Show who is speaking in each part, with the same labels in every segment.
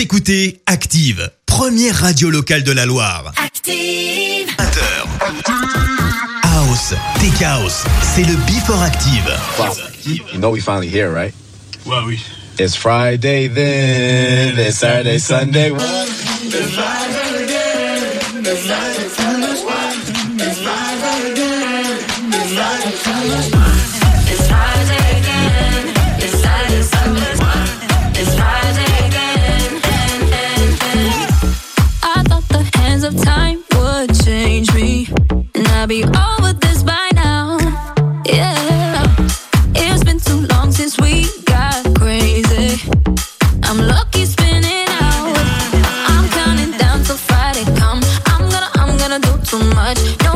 Speaker 1: Écoutez Active, première radio locale de la Loire.
Speaker 2: Active 20h.
Speaker 1: House, Tech c'est le Before Active. Wow.
Speaker 3: You know we finally here, right?
Speaker 4: Well, we...
Speaker 3: It's Friday then, it's Saturday, Sunday. It's
Speaker 5: be over this by now. Yeah, it's been too long since we got crazy. I'm lucky spinning out. I'm counting down till Friday come. I'm gonna, I'm gonna do too much. No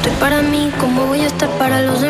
Speaker 2: estoy para mí, ¿cómo voy a estar para los demás?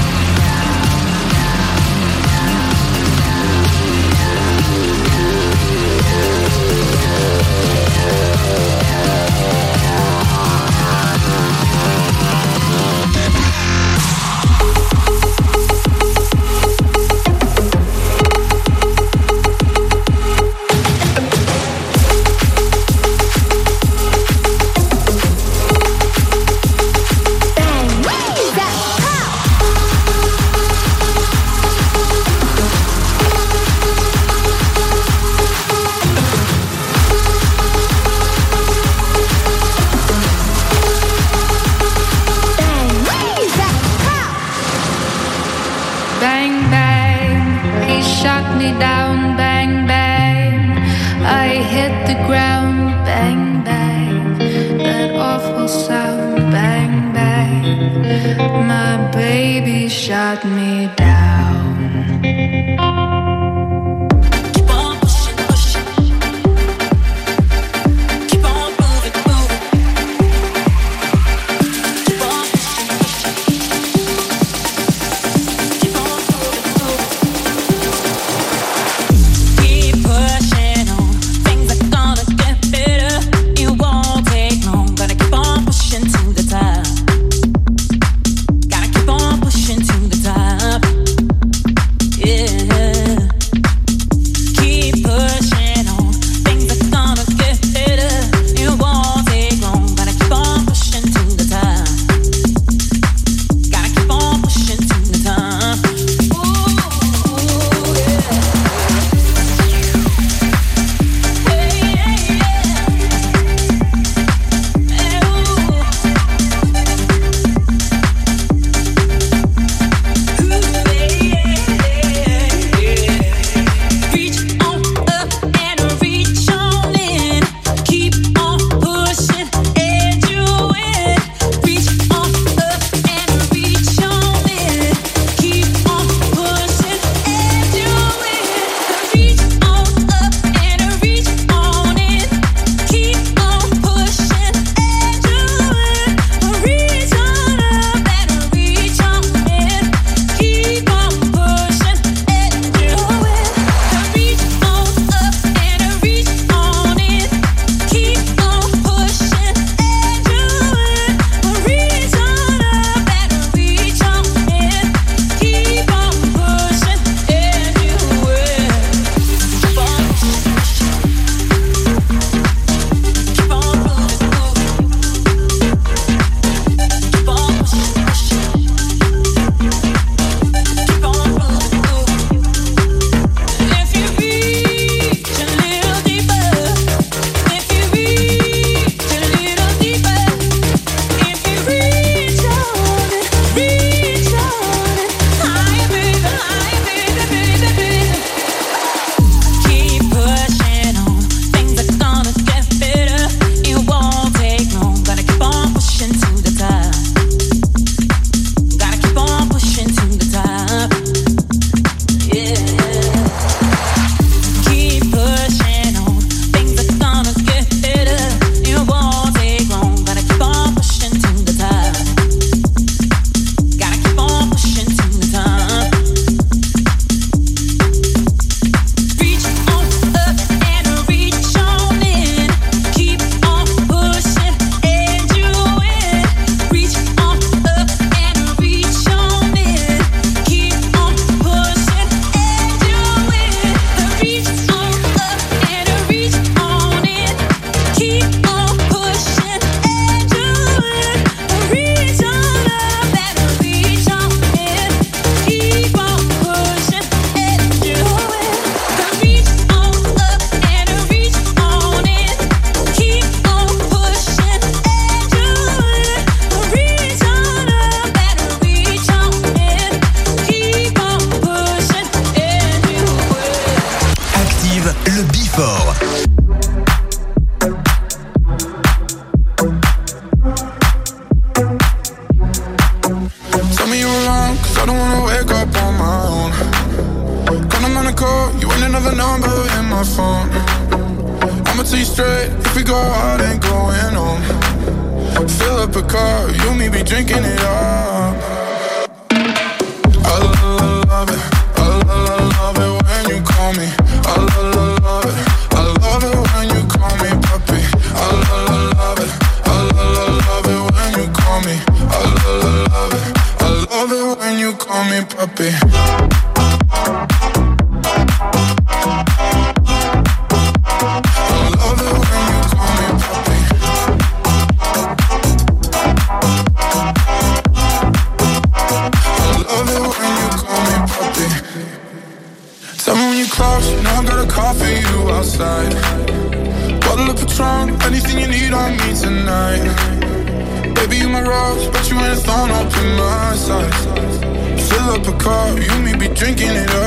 Speaker 6: Cup, you me be drinking it up.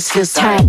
Speaker 7: Just feels tight.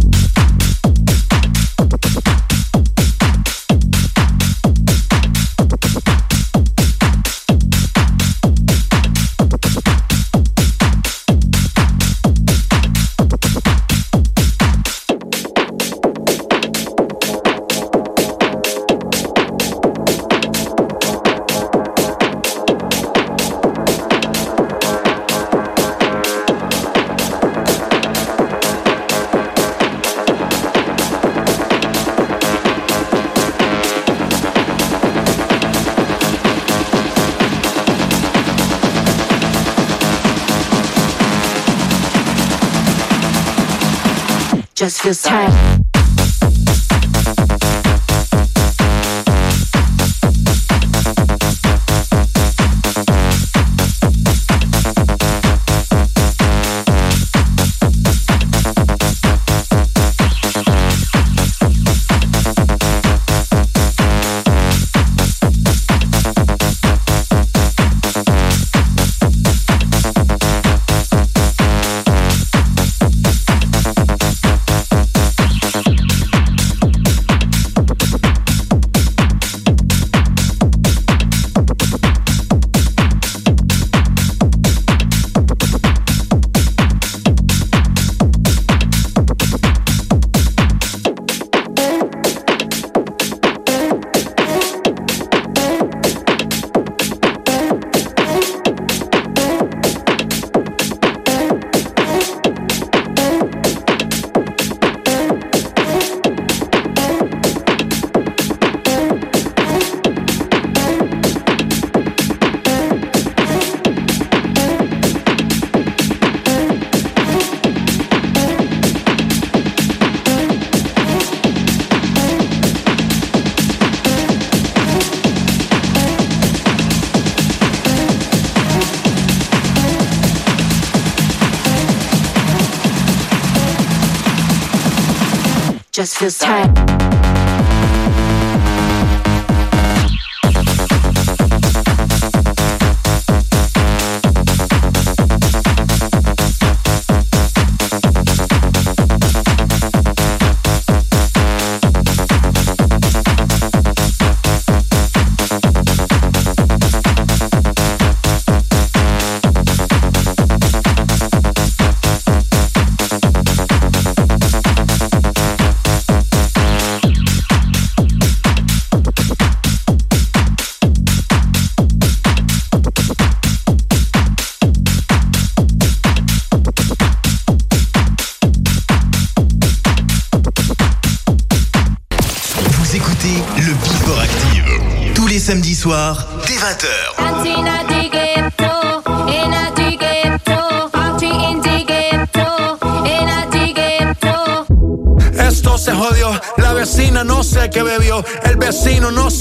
Speaker 7: Just feels tight. just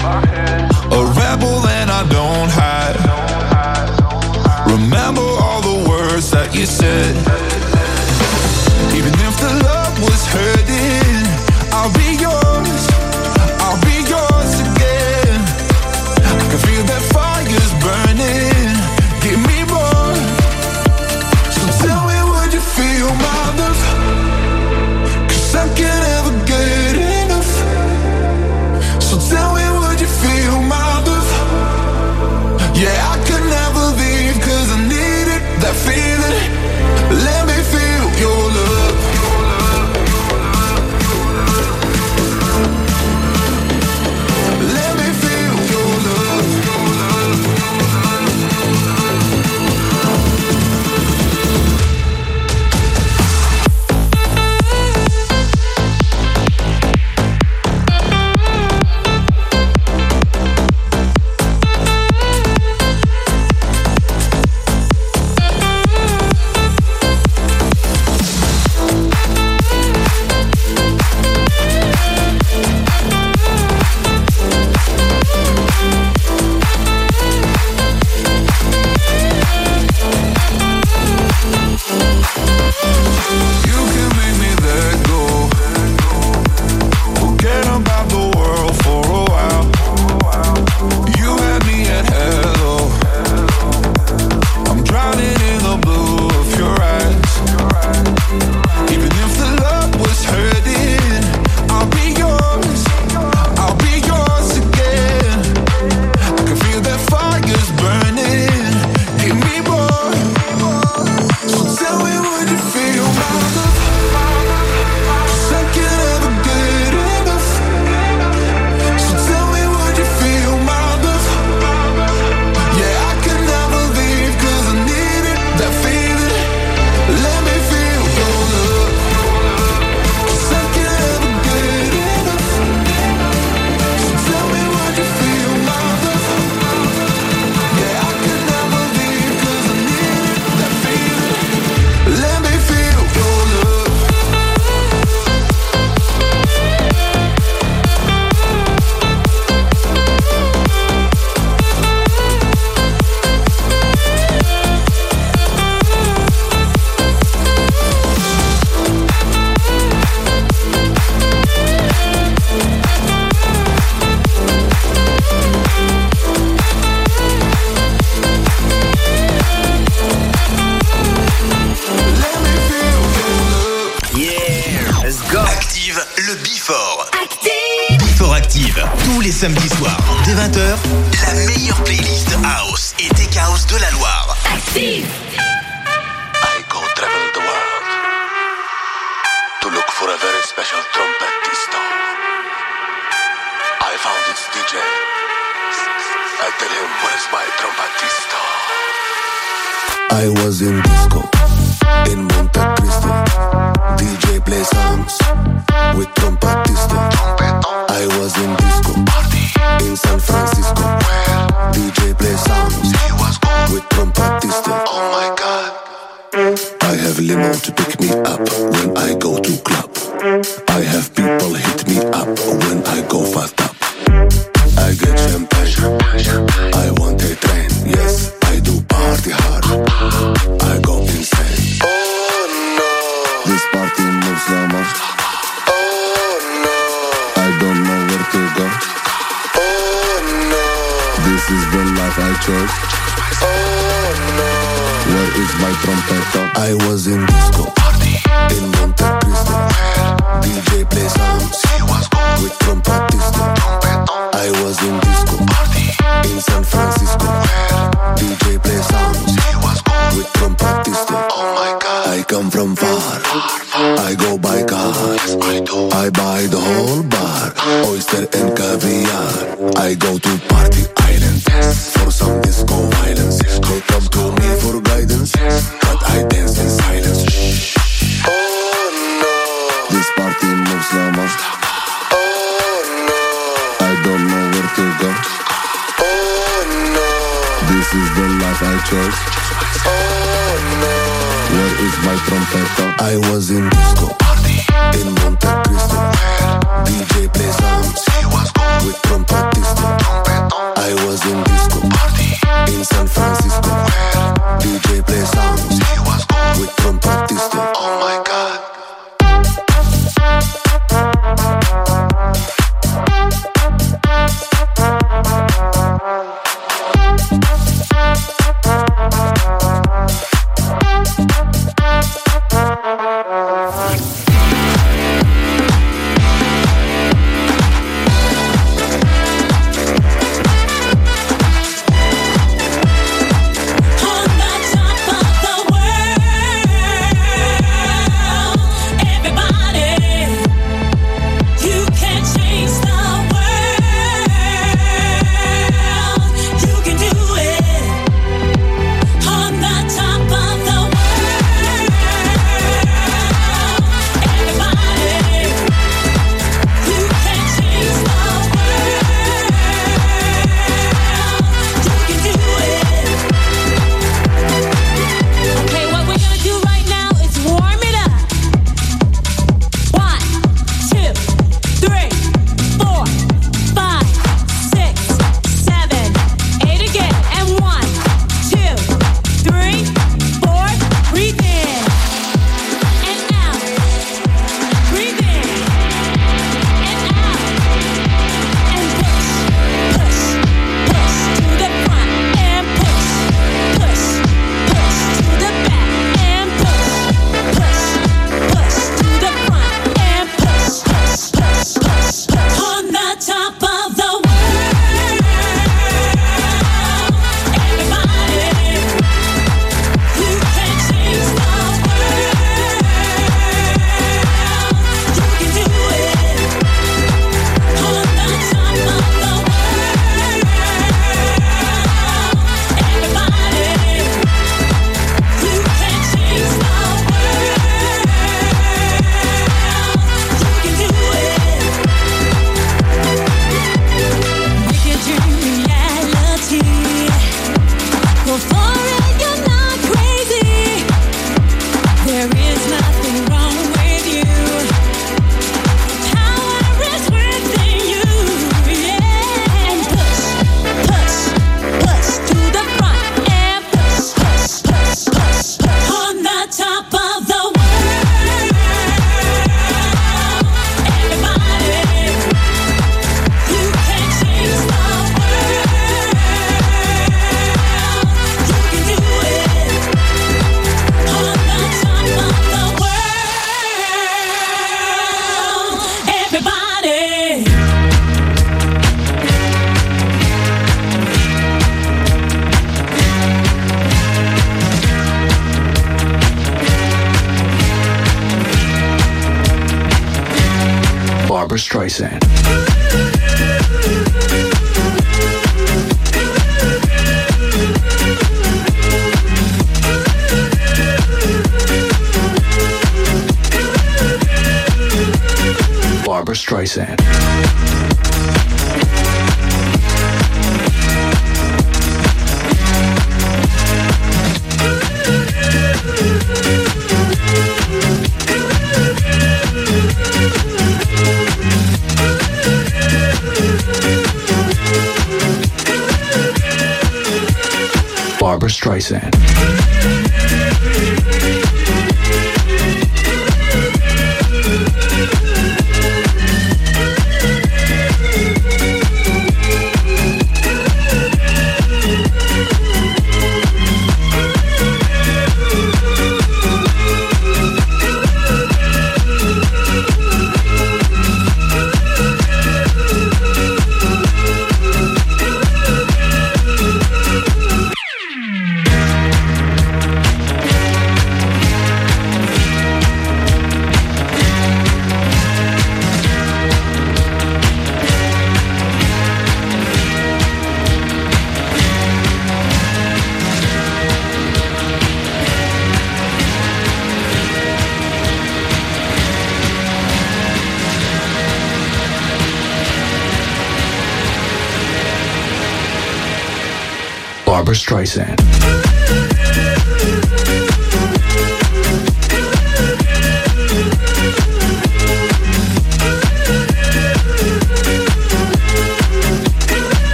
Speaker 8: A
Speaker 9: rebel and I don't hide. Remember all the words that you said.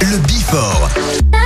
Speaker 1: le Bifort.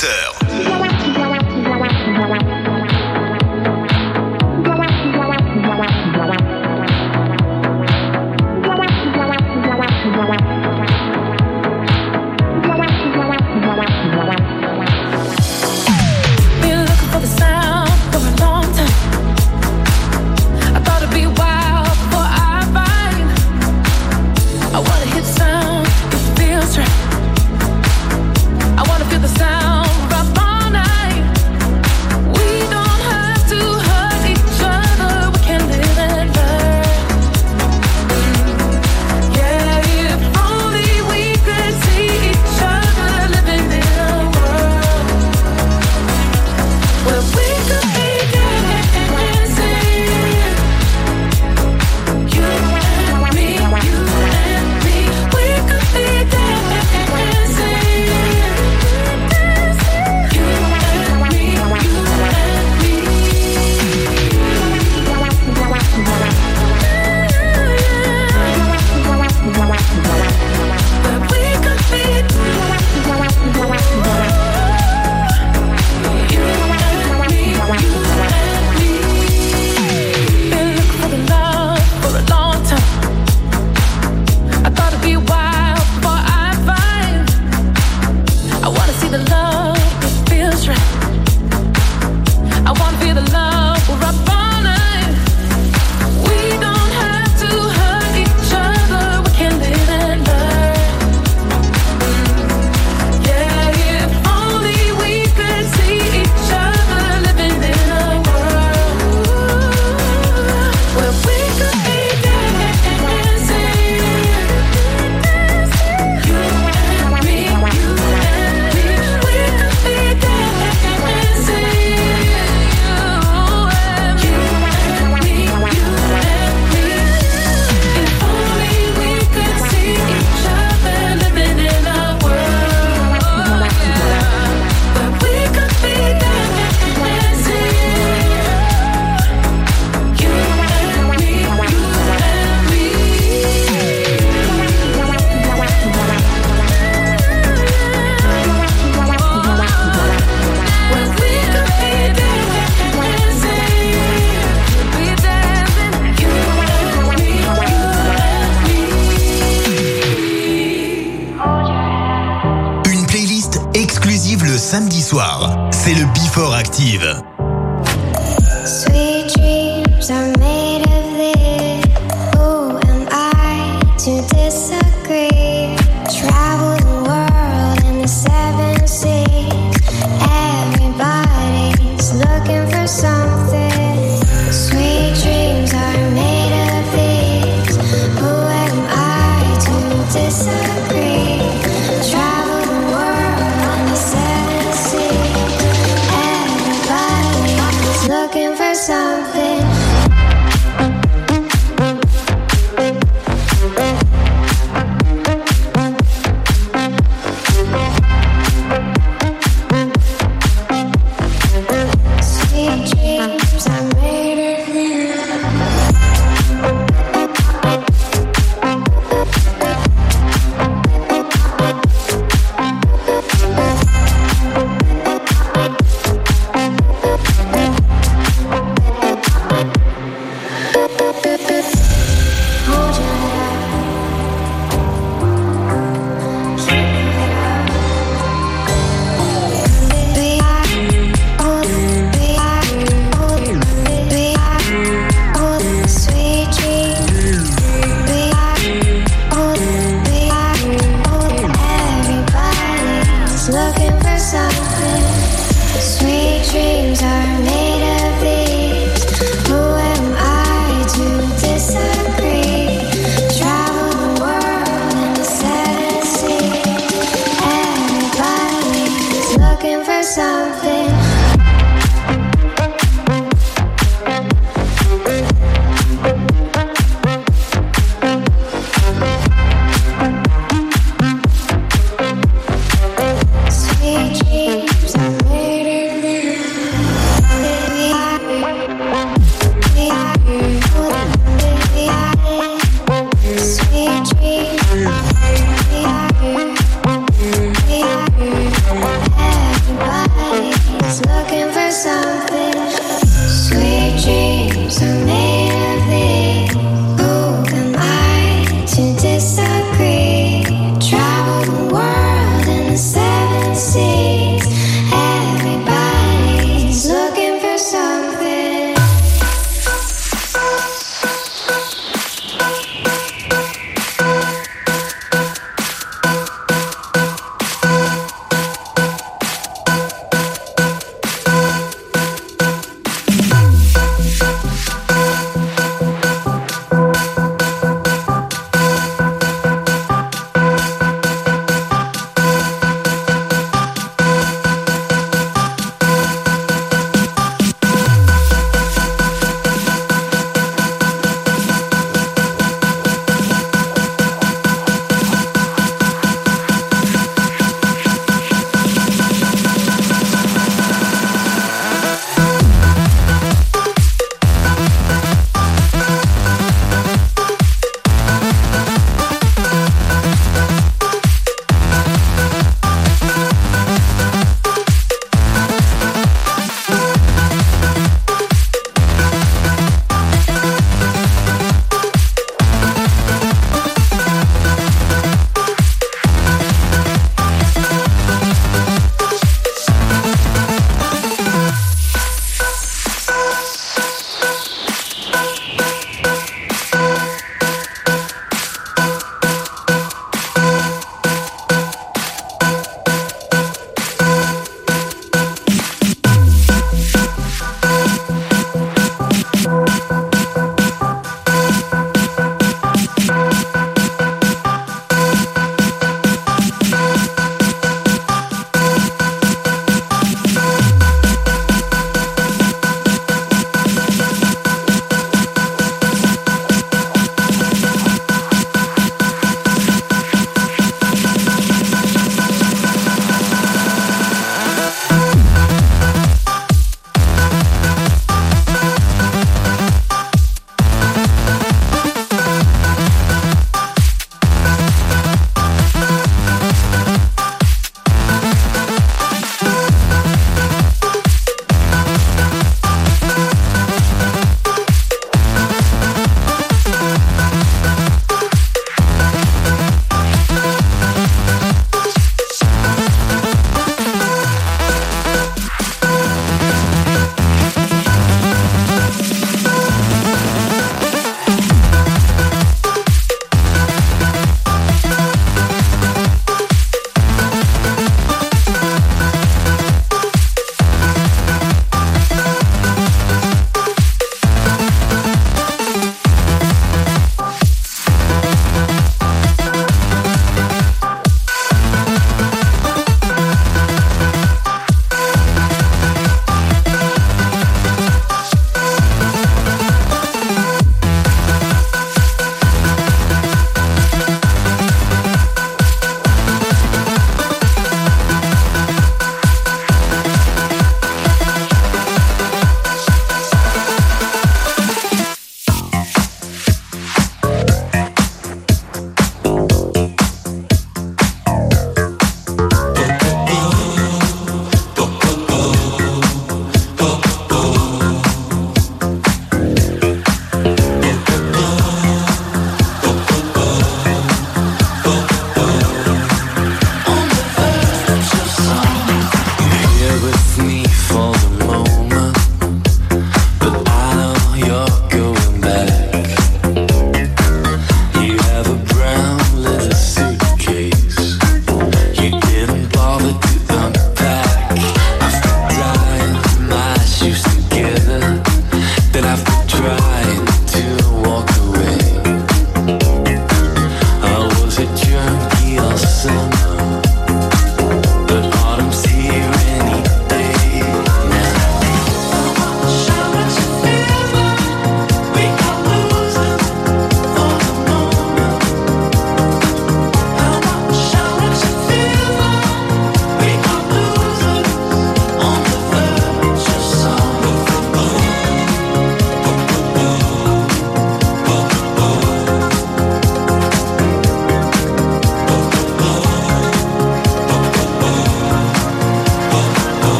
Speaker 1: 20h.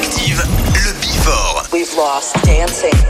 Speaker 1: Active le.
Speaker 10: We've lost dancing.